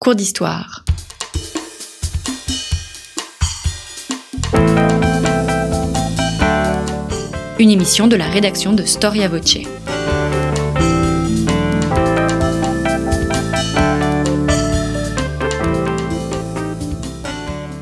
Cours d'histoire. Une émission de la rédaction de Storia Voce.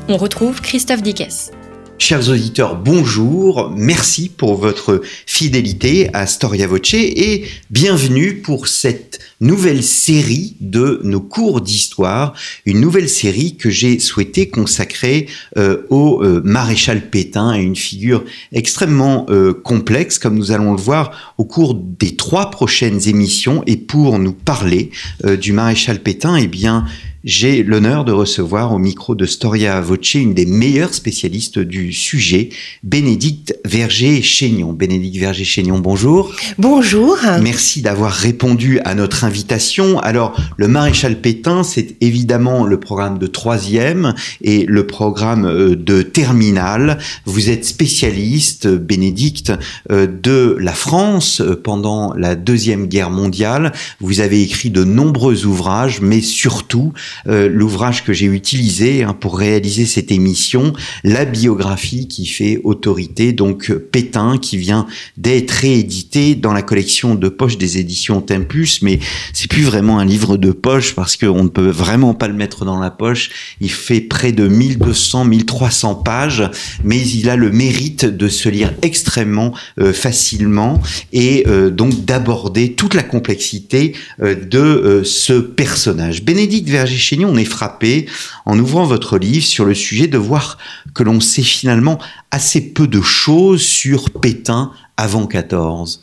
On retrouve Christophe Dickès. Chers auditeurs, bonjour, merci pour votre fidélité à Storia Voce et bienvenue pour cette nouvelle série de nos cours d'histoire, une nouvelle série que j'ai souhaité consacrer euh, au euh, maréchal Pétain, une figure extrêmement euh, complexe, comme nous allons le voir au cours des trois prochaines émissions. Et pour nous parler du maréchal Pétain, eh bien, j'ai l'honneur de recevoir au micro de Storia Voce une des meilleures spécialistes du sujet, Bénédicte Verger-Chaignon. Bénédicte Verger-Chaignon, bonjour. Bonjour. Merci d'avoir répondu à notre invitation. Alors, le maréchal Pétain, c'est évidemment le programme de troisième et le programme euh, de terminale. Vous êtes spécialiste, Bénédicte, euh, de la France euh, pendant la Deuxième Guerre mondiale. Vous avez écrit de nombreux ouvrages, mais surtout euh, l'ouvrage que j'ai utilisé hein, pour réaliser cette émission, la biographie qui fait autorité, donc Pétain, qui vient d'être réédité dans la collection de poche des éditions Tempus, mais c'est plus vraiment un livre de poche parce qu'on ne peut vraiment pas le mettre dans la poche. Il fait près de 1200, 1300 pages, mais il a le mérite de se lire extrêmement euh, facilement et euh, donc d'aborder toute la complexité de ce personnage. Bénédicte Verger on est frappé en ouvrant votre livre sur le sujet de voir que l'on sait finalement assez peu de choses sur Pétain avant 14.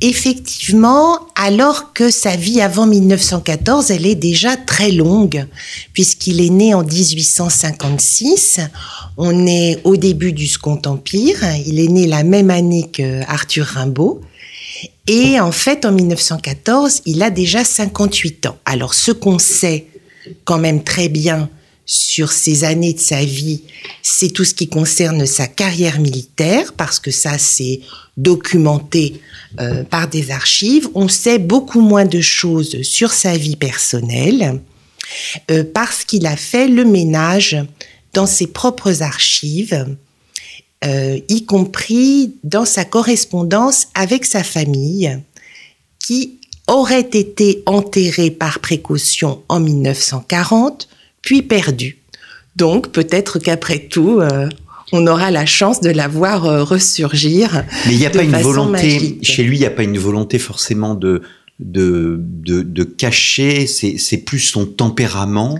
Effectivement, alors que sa vie avant 1914, elle est déjà très longue, puisqu'il est né en 1856. On est au début du Second Empire. Il est né la même année que Arthur Rimbaud. Et en fait, en 1914, il a déjà 58 ans. Alors, ce qu'on sait quand même très bien sur ces années de sa vie, c'est tout ce qui concerne sa carrière militaire, parce que ça, c'est documenté euh, par des archives. On sait beaucoup moins de choses sur sa vie personnelle, euh, parce qu'il a fait le ménage dans ses propres archives, euh, y compris dans sa correspondance avec sa famille, qui aurait été enterré par précaution en 1940, puis perdu. Donc peut-être qu'après tout, euh, on aura la chance de la voir euh, ressurgir. Mais il n'y a pas une volonté, chez lui, il n'y a pas une volonté forcément de, de, de, cacher, c'est plus son tempérament.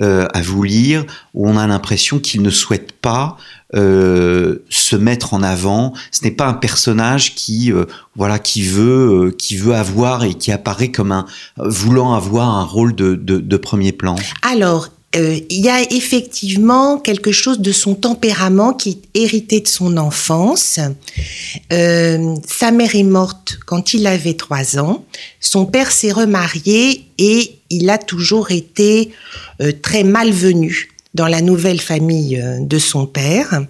Euh, à vous lire où on a l'impression qu'il ne souhaite pas euh, se mettre en avant. Ce n'est pas un personnage qui, euh, voilà, qui veut, qui veut avoir et qui apparaît comme un voulant avoir un rôle de, de, de premier plan. Alors, il y a effectivement quelque chose de son tempérament qui est hérité de son enfance. Sa mère est morte quand il avait trois ans. Son père s'est remarié et il a toujours été euh, très malvenu dans la nouvelle famille euh, de son père,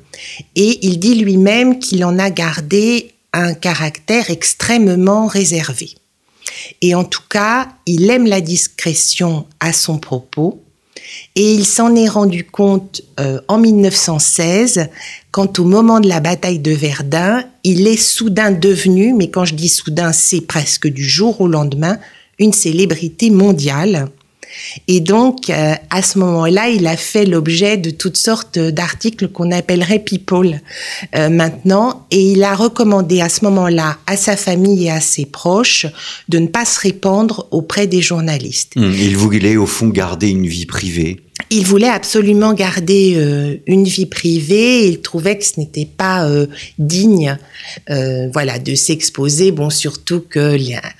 et il dit lui-même qu'il en a gardé un caractère extrêmement réservé. Et en tout cas, il aime la discrétion à son propos, et il s'en est rendu compte euh, en 1916, quand au moment de la bataille de Verdun, il est soudain devenu, mais quand je dis soudain, c'est presque du jour au lendemain, une célébrité mondiale et donc, euh, à ce moment-là, il a fait l'objet de toutes sortes d'articles qu'on appellerait people euh, maintenant. Et il a recommandé à ce moment-là à sa famille et à ses proches de ne pas se répandre auprès des journalistes. Mmh, il voulait au fond garder une vie privée il voulait absolument garder euh, une vie privée. Il trouvait que ce n'était pas euh, digne, euh, voilà, de s'exposer. Bon, surtout que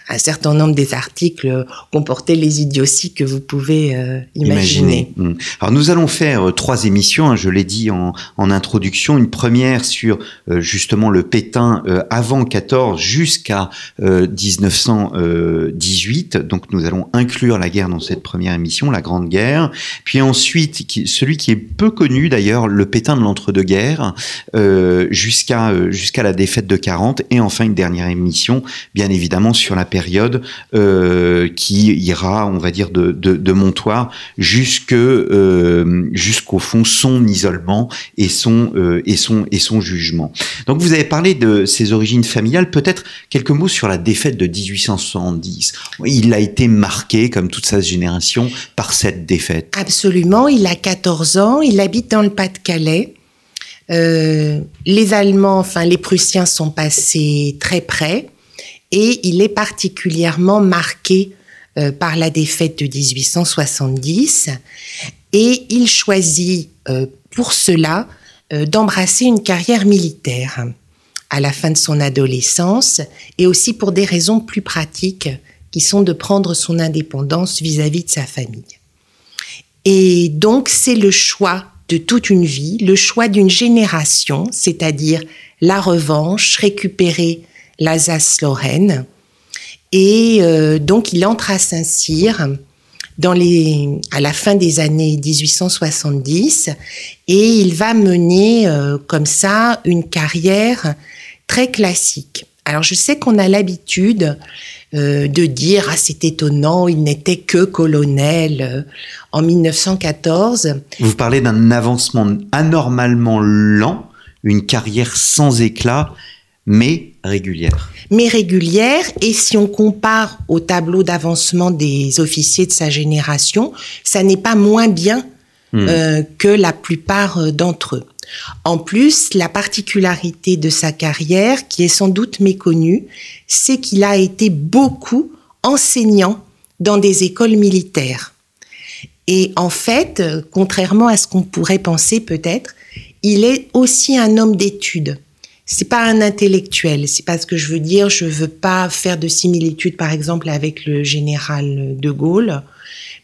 un certain nombre des articles comportaient les idioties que vous pouvez imaginer. Mmh. Alors nous allons faire trois émissions. Hein, je l'ai dit en, introduction. Une première sur justement le Pétain avant 14 jusqu'à 1918. Donc nous allons inclure la guerre dans cette première émission, la Grande Guerre. Puis ensuite, celui qui est peu connu d'ailleurs, le Pétain de l'entre-deux-guerres, euh, jusqu'à euh, jusqu'à la défaite de 40, et enfin une dernière émission, bien évidemment sur la période euh, qui ira, on va dire, de, de, Montoire jusqu'au fond son isolement et son et son et son jugement. Donc vous avez parlé de ses origines familiales, peut-être quelques mots sur la défaite de 1870. Il a été marqué, comme toute sa génération, par cette défaite. Absolument, il a 14 ans, il habite dans le Pas-de-Calais. Euh, les Allemands, enfin les Prussiens sont passés très près et il est particulièrement marqué euh, par la défaite de 1870 et il choisit euh, pour cela d'embrasser une carrière militaire à la fin de son adolescence et aussi pour des raisons plus pratiques qui sont de prendre son indépendance vis-à-vis -vis de sa famille. Et donc c'est le choix de toute une vie, le choix d'une génération, c'est-à-dire la revanche, récupérer l'Alsace-Lorraine. Et euh, donc il entre à Saint-Cyr à la fin des années 1870 et il va mener euh, comme ça une carrière très classique. Alors je sais qu'on a l'habitude euh, de dire ah c'est étonnant, il n'était que colonel euh, en 1914. Vous parlez d'un avancement anormalement lent, une carrière sans éclat, mais régulière. Mais régulière, et si on compare au tableau d'avancement des officiers de sa génération, ça n'est pas moins bien mmh. euh, que la plupart d'entre eux. En plus, la particularité de sa carrière, qui est sans doute méconnue, c'est qu'il a été beaucoup enseignant dans des écoles militaires. Et en fait, contrairement à ce qu'on pourrait penser peut-être, il est aussi un homme d'études. C'est pas un intellectuel, c'est pas ce que je veux dire. Je veux pas faire de similitude, par exemple, avec le général de Gaulle,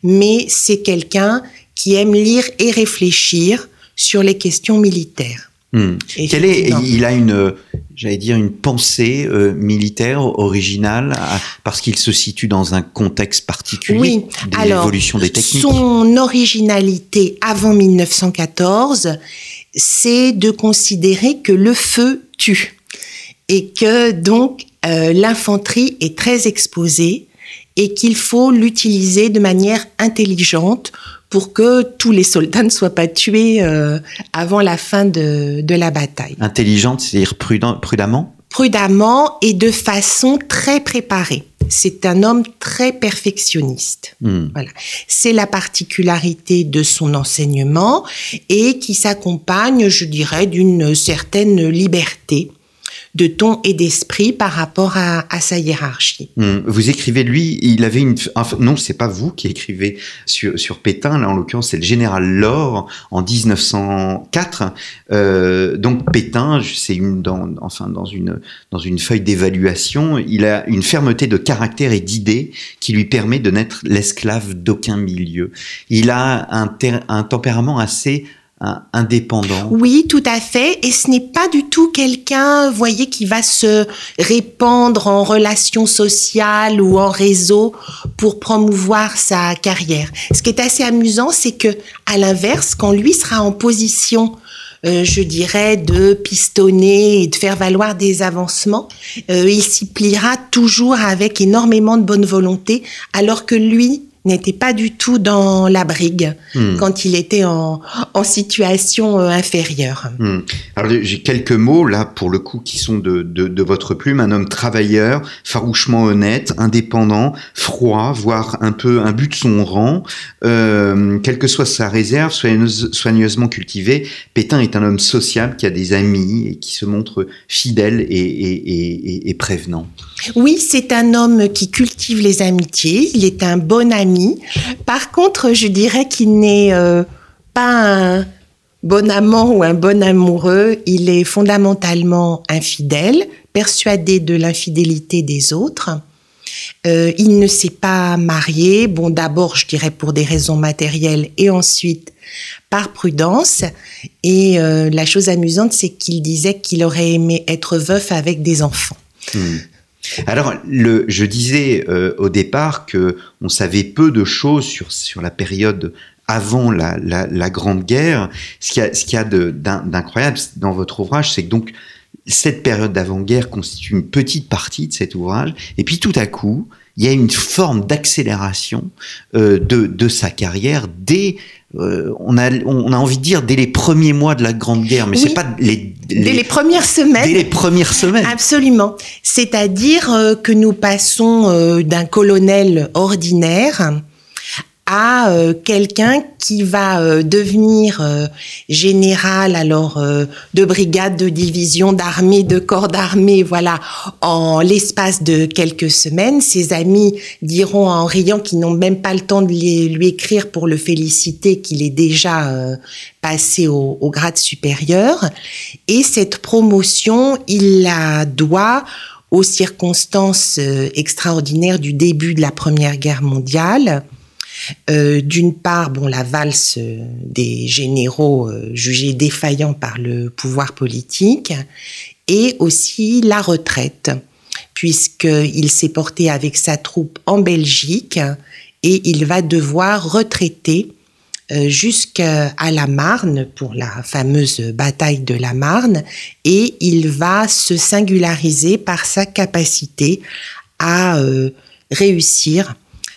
mais c'est quelqu'un qui aime lire et réfléchir sur les questions militaires. Hmm. Est, il a une, j'allais dire, une pensée euh, militaire originale à, parce qu'il se situe dans un contexte particulier oui. de l'évolution des techniques? Son originalité avant 1914, c'est de considérer que le feu tue et que donc euh, l'infanterie est très exposée et qu'il faut l'utiliser de manière intelligente pour que tous les soldats ne soient pas tués euh, avant la fin de, de la bataille. Intelligente, c'est-à-dire prudemment? Prudemment et de façon très préparée. C'est un homme très perfectionniste. Hmm. Voilà. C'est la particularité de son enseignement et qui s'accompagne, je dirais, d'une certaine liberté de ton et d'esprit par rapport à, sa hiérarchie. Mmh. Vous écrivez lui, il avait une enfin, non, c'est pas vous qui écrivez sur, sur Pétain, là en l'occurrence c'est le général Laure en 1904. Euh, donc Pétain, c'est une dans enfin dans une dans une feuille d'évaluation, il a une fermeté de caractère et d'idées qui lui permet de n'être l'esclave d'aucun milieu. Il a un tempérament assez indépendant. Oui, tout à fait. Et ce n'est pas du tout quelqu'un, voyez, qui va se répandre en relations sociales ou en réseau pour promouvoir sa carrière. Ce qui est assez amusant, c'est que, à l'inverse, quand lui sera en position euh, je dirais, de pistonner et de faire valoir des avancements, euh, il s'y pliera toujours avec énormément de bonne volonté, alors que lui n'était pas du tout dans la brigue hmm. quand il était en, en situation euh, inférieure. Hmm. Alors j'ai quelques mots là pour le coup qui sont de, de, de, votre plume. Un homme travailleur, farouchement honnête, indépendant, froid, voire un peu un but de son rang. Euh, quelle que soit sa réserve, soigneuse, soigneusement cultivé, Pétain est un homme sociable qui a des amis et qui se montre fidèle et, et, et, et prévenant. Oui, c'est un homme qui cultive les amitiés. Il est un bon ami par contre, je dirais qu'il n'est euh, pas un bon amant ou un bon amoureux. Il est fondamentalement infidèle, persuadé de l'infidélité des autres. Euh, il ne s'est pas marié. Bon, d'abord, je dirais pour des raisons matérielles et ensuite par prudence. Et euh, la chose amusante, c'est qu'il disait qu'il aurait aimé être veuf avec des enfants. Hmm. Alors, je disais euh, au départ que on savait peu de choses sur, sur la période avant la, la, la, Grande Guerre. Ce qu'il y a, ce qu'il y a d'incroyable dans votre ouvrage, c'est que donc cette période d'avant-guerre constitue une petite partie de cet ouvrage, et puis tout à coup, il y a une forme d'accélération euh, de, de sa carrière dès euh, on a on a envie de dire dès les premiers mois de la Grande Guerre, mais c'est pas les, les, dès les premières semaines. Dès les premières semaines. Absolument. C'est-à-dire euh, que nous passons euh, d'un colonel ordinaire à euh, quelqu'un qui va euh, devenir euh, général alors de brigade, de division, d'armée, de corps d'armée, voilà, en l'espace de quelques semaines. Ses amis diront en riant qu'ils n'ont même pas le temps de lui écrire pour le féliciter qu'il est déjà passé au, au, grade supérieur. Et cette promotion, il la doit aux circonstances extraordinaires du début de la Première Guerre mondiale euh, d'une part, bon, la valse des généraux euh, jugés défaillants par le pouvoir politique, et aussi la retraite, puisqu'il s'est porté avec sa troupe en Belgique et il va devoir retraiter euh, jusqu'à la Marne pour la fameuse bataille de la Marne et il va se singulariser par sa capacité à réussir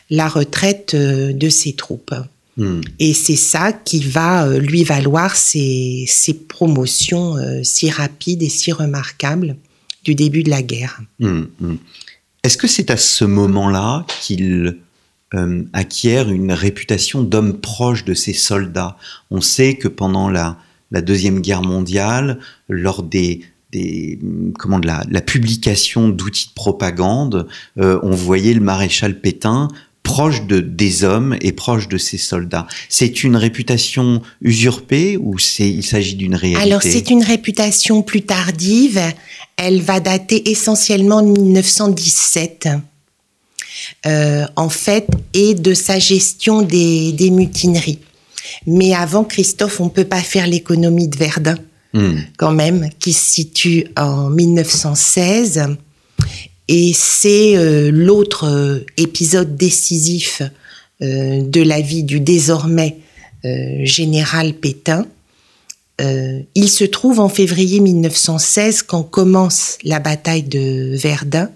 la retraite euh, de ses troupes. Hmm. Et c'est ça qui va euh, lui valoir ces, promotions euh, si rapides et si remarquables du début de la guerre. Hmm, hmm. Est-ce que c'est à ce moment-là qu'il acquiert une réputation d'homme proche de ses soldats? On sait que pendant la, Deuxième Guerre mondiale, lors des, comment de la, publication d'outils de propagande, on voyait le maréchal Pétain proche de, des hommes et proche de ses soldats. C'est une réputation usurpée ou c'est, il s'agit d'une réalité? Alors c'est une réputation plus tardive. Elle va dater essentiellement de 1917. Euh, en fait, et de sa gestion des, des, mutineries. Mais avant Christophe, on peut pas faire l'économie de Verdun, hmm. quand même, qui se situe en 1916 et c'est euh, l'autre euh, épisode décisif euh, de la vie du désormais général Pétain. il se trouve en février 1916, quand commence la bataille de Verdun,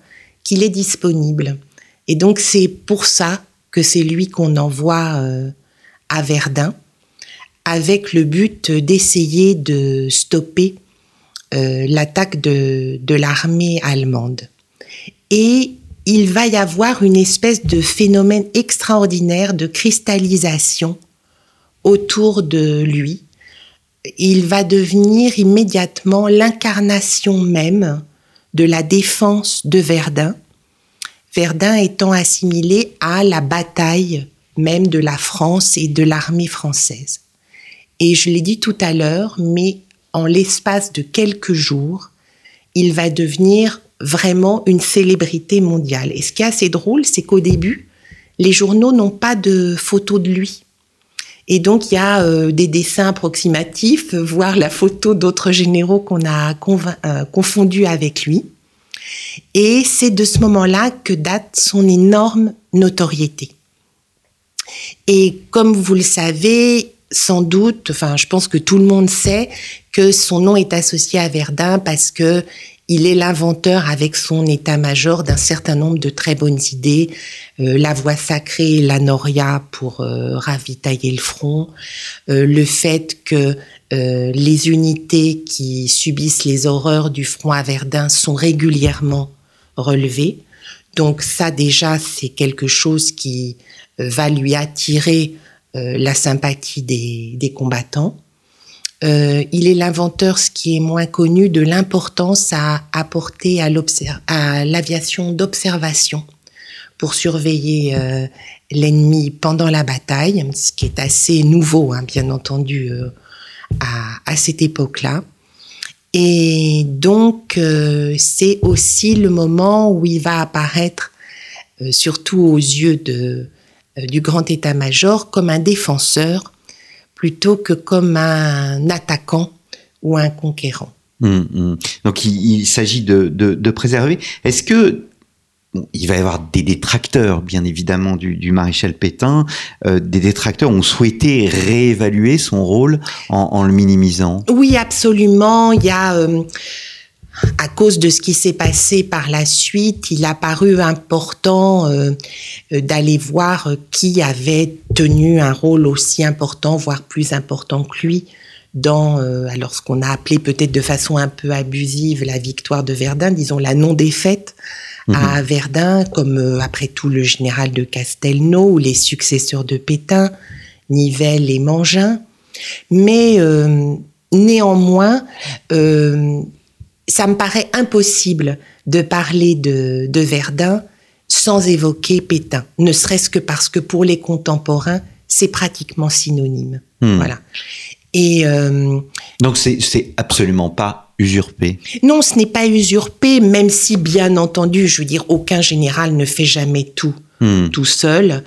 qu'il est disponible. Et donc c'est pour ça que c'est lui qu'on envoie à Verdun, avec le but d'essayer de stopper l'attaque de, de l'armée allemande et il va y avoir une espèce de phénomène extraordinaire de cristallisation autour de lui. Il va devenir immédiatement l'incarnation même de la défense de Verdun, Verdun étant assimilé à la bataille même de la France et de l'armée française. Et je l'ai dit tout à l'heure, mais en l'espace de quelques jours, il va devenir vraiment une célébrité mondiale. Et ce qui est assez drôle, c'est qu'au début, les journaux n'ont pas de photos de lui. Et donc, il y a euh, des dessins approximatifs, voire la photo d'autres généraux qu'on a euh, confondus avec lui. Et c'est de ce moment-là que date son énorme notoriété. Et comme vous le savez, sans doute, enfin, je pense que tout le monde sait que son nom est associé à Verdun parce que il est l'inventeur avec son état-major d'un certain nombre de très bonnes idées. Euh, la voie sacrée, la noria pour euh, ravitailler le front, euh, le fait que les unités qui subissent les horreurs du front à Verdun sont régulièrement relevées. Donc ça déjà, c'est quelque chose qui va lui attirer la sympathie des combattants. Euh, il est l'inventeur, ce qui est moins connu, de l'importance à apporter à l'aviation d'observation pour surveiller euh, l'ennemi pendant la bataille, ce qui est assez nouveau, hein, bien entendu, euh, à, cette époque-là. Et donc, c'est aussi le moment où il va apparaître, surtout aux yeux du grand état-major, comme un défenseur plutôt que comme un attaquant ou un conquérant. Hum, hum. Donc il, s'agit de, préserver. Est-ce que il va y avoir des détracteurs, bien évidemment, du, maréchal Pétain. Euh, des détracteurs ont souhaité réévaluer son rôle en, le minimisant? Oui, absolument. Il y a, euh, à cause de ce qui s'est passé par la suite, il a paru important euh, d'aller voir qui avait tenu un rôle aussi important, voire plus important que lui, dans alors ce qu'on a appelé peut-être de façon un peu abusive la victoire de Verdun, disons la non-défaite à mhm. Verdun, comme euh, après tout le général de Castelnau ou les successeurs de Pétain, Nivelle et Mangin. Mais euh, néanmoins, euh, ça me paraît impossible de parler de, de Verdun sans évoquer Pétain, ne serait-ce que parce que pour les contemporains, c'est pratiquement synonyme. Hmm. Voilà. Et donc c'est absolument pas usurpé Non, ce n'est pas usurpé, même si, bien entendu, je veux dire, aucun général ne fait jamais tout hmm. tout seul.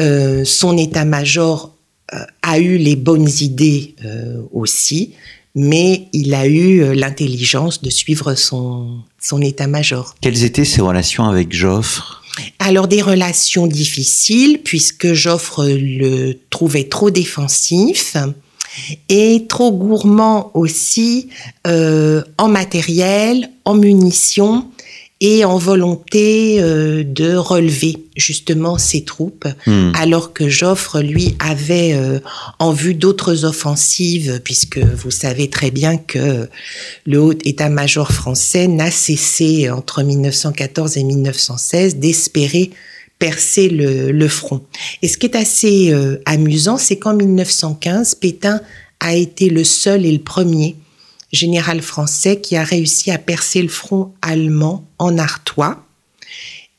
Euh, son état-major euh, a eu les bonnes idées euh, aussi, mais il a eu l'intelligence de suivre son, son état-major. Quelles étaient ses relations avec Joffre? Alors des relations difficiles puisque Joffre le trouvait trop défensif et trop gourmand aussi euh, en matériel, en munitions et en volonté euh, de relever justement ses troupes, hmm. alors que Joffre, lui, avait euh, en vue d'autres offensives, puisque vous savez très bien que le haut état-major français n'a cessé entre 1914 et 1916 d'espérer percer le, front. Et ce qui est assez euh, amusant, c'est qu'en 1915, Pétain a été le seul et le premier général français qui a réussi à percer le front allemand en Artois.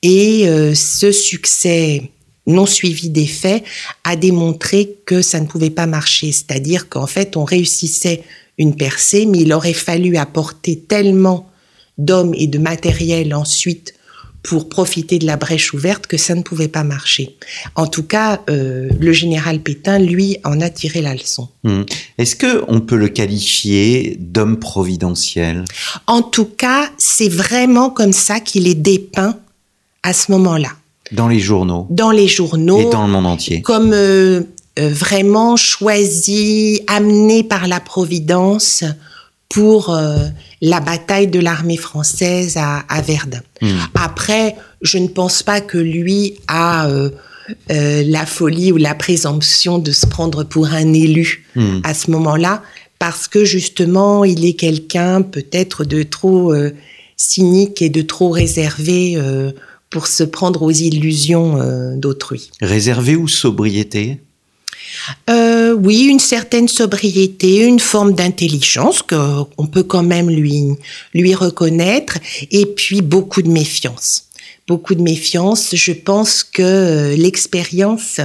Et euh, ce succès non suivi des faits a démontré que ça ne pouvait pas marcher. C'est-à-dire qu'en fait, on réussissait une percée, mais il aurait fallu apporter tellement d'hommes et de matériel ensuite pour profiter de la brèche ouverte que ça ne pouvait pas marcher. En tout cas, euh, le général Pétain, lui, en a tiré la leçon. Hmm. Est-ce que on peut le qualifier d'homme providentiel? En tout cas, c'est vraiment comme ça qu'il est dépeint à ce moment-là. Dans les journaux? Dans les journaux. Et dans le monde entier? Comme euh, euh, vraiment choisi, amené par la Providence pour euh, la bataille de l'armée française à, Verdun. Hmm. Après, je ne pense pas que lui a euh, euh, la folie ou la présomption de se prendre pour un élu hmm. à ce moment-là, parce que justement, il est quelqu'un peut-être de trop cynique et de trop réservé pour se prendre aux illusions d'autrui. Réservé ou sobriété? Euh, oui, une certaine sobriété, une forme d'intelligence qu'on peut quand même lui, lui reconnaître, et puis beaucoup de méfiance. Beaucoup de méfiance. Je pense que euh, l'expérience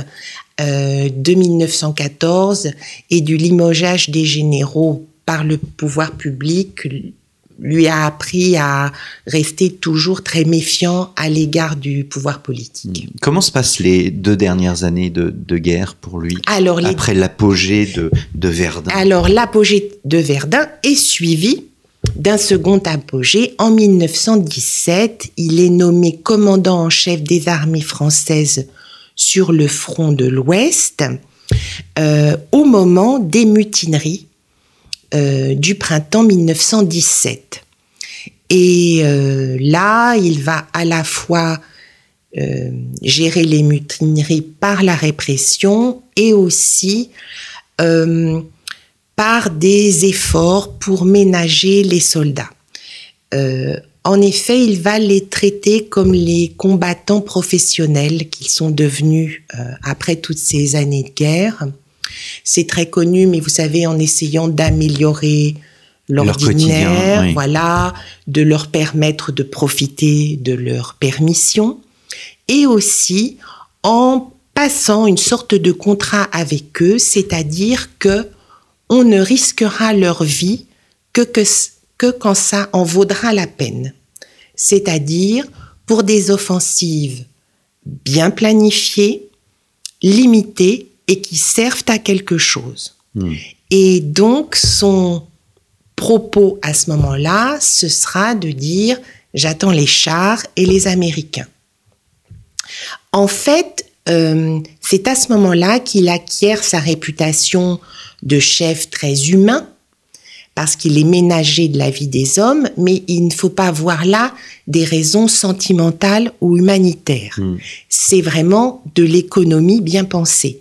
euh, de 1914 et du limogeage des généraux par le pouvoir public lui a appris à rester toujours très méfiant à l'égard du pouvoir politique. Hmm. Comment se passent les deux dernières années de, guerre pour lui alors, Après l'apogée de, de Verdun? Alors l'apogée de Verdun est suivi d'un second apogée. En 1917, il est nommé commandant en chef des armées françaises sur le front de l'Ouest euh, au moment des mutineries euh, du printemps 1917. Et euh, là, il va à la fois euh, gérer les mutineries par la répression et aussi par des efforts pour ménager les soldats. en effet, il va les traiter comme les combattants professionnels qu'ils sont devenus après toutes ces années de guerre. C'est très connu, mais vous savez, en essayant d'améliorer l'ordinaire, voilà, de leur permettre de profiter de leur permission, et aussi en passant une sorte de contrat avec eux, c'est-à-dire que on ne risquera leur vie que, que, que quand ça en vaudra la peine. C'est-à-dire pour des offensives bien planifiées, limitées et qui servent à quelque chose. Hmm. Et donc, son propos à ce moment-là, ce sera de dire j'attends les chars et les Américains. En fait, euh, c'est à ce moment-là qu'il acquiert sa réputation de chef très humain, parce qu'il est ménager de la vie des hommes, mais il ne faut pas voir là des raisons sentimentales ou humanitaires. Hmm. C'est vraiment de l'économie bien pensée.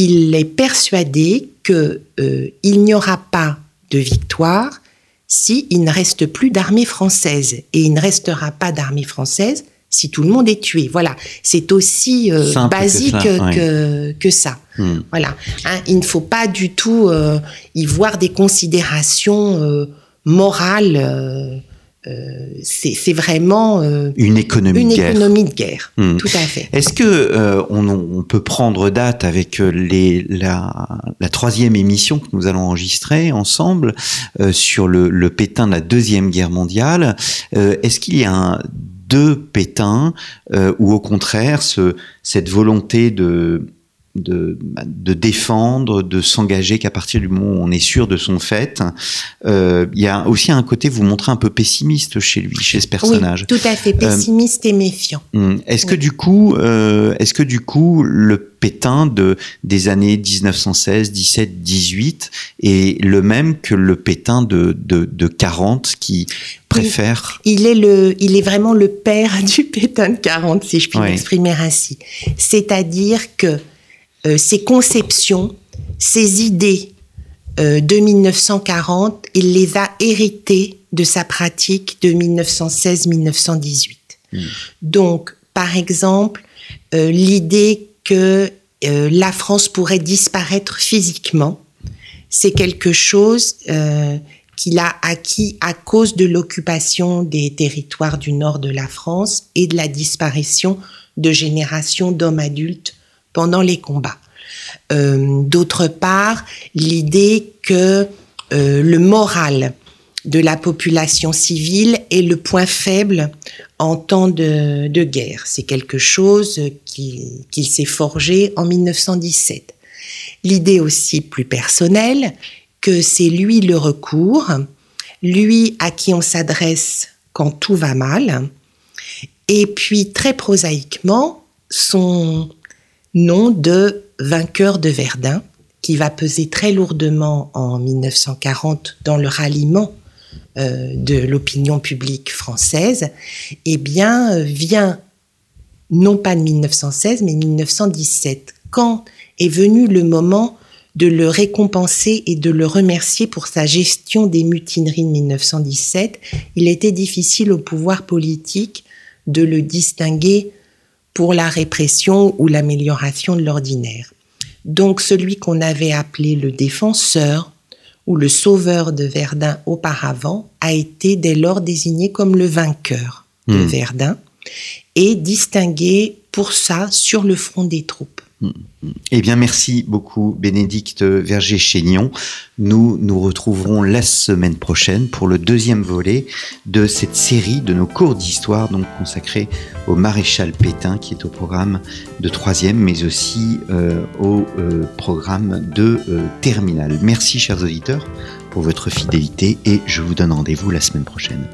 Il est persuadé que euh, n'y aura pas de victoire si il ne reste plus d'armée française et il ne restera pas d'armée française si tout le monde est tué. Voilà, c'est aussi euh, que basique ouais. que, ça. Hmm. Voilà, Hein, il ne faut pas du tout euh, y voir des considérations morales. Euh, c'est c'est vraiment euh, Une économie une de guerre. économie de guerre. Hmm. Tout à fait. Est-ce que euh, on, on peut prendre date avec les, la, la troisième émission que nous allons enregistrer ensemble euh, sur le, le Pétain de la deuxième guerre mondiale? Euh, Est-ce qu'il y a un, deux Pétains euh, ou au contraire ce, cette volonté de de, de défendre, de s'engager qu'à partir du moment où on est sûr de son fait, euh, il y a aussi un côté vous montrez un peu pessimiste chez lui, chez ce personnage. Oui, tout à fait pessimiste et méfiant. Hum, Est-ce que du coup, euh, est-ce que du coup, le Pétain de des années 1916, 17, 18 est le même que le Pétain de de, de 40 qui préfère Il est le, il est vraiment le père du Pétain de 40, si je puis m'exprimer ainsi. C'est-à-dire que euh, ses conceptions, ses idées euh, de 1940, il les a héritées de sa pratique de 1916-1918. Mm. Donc, par exemple, euh, l'idée que euh, la France pourrait disparaître physiquement, c'est quelque chose euh, qu'il a acquis à cause de l'occupation des territoires du nord de la France et de la disparition de générations d'hommes adultes pendant les combats. Euh, D'autre part, l'idée que euh, le moral de la population civile est le point faible en temps de, guerre. C'est quelque chose qu'il s'est forgé en 1917. L'idée aussi plus personnelle que c'est lui le recours, lui à qui on s'adresse quand tout va mal, et puis très prosaïquement son nom de vainqueur de Verdun, qui va peser très lourdement en 1940 dans le ralliement euh, de l'opinion publique française, eh bien, vient non pas de 1916, mais 1917, quand est venu le moment de le récompenser et de le remercier pour sa gestion des mutineries de 1917. Il était difficile au pouvoir politique de le distinguer pour la répression ou l'amélioration de l'ordinaire. Donc celui qu'on avait appelé le défenseur ou le sauveur de Verdun auparavant a été dès lors désigné comme le vainqueur de Hmm. Verdun et distingué pour ça sur le front des troupes. Eh bien, merci beaucoup, Bénédicte Verger-Chénion. Nous nous retrouverons la semaine prochaine pour le deuxième volet de cette série de nos cours d'histoire, donc consacrés au maréchal Pétain, qui est au programme de troisième, mais aussi euh, au euh, programme de euh, terminale. Merci, chers auditeurs, pour votre fidélité et je vous donne rendez-vous la semaine prochaine.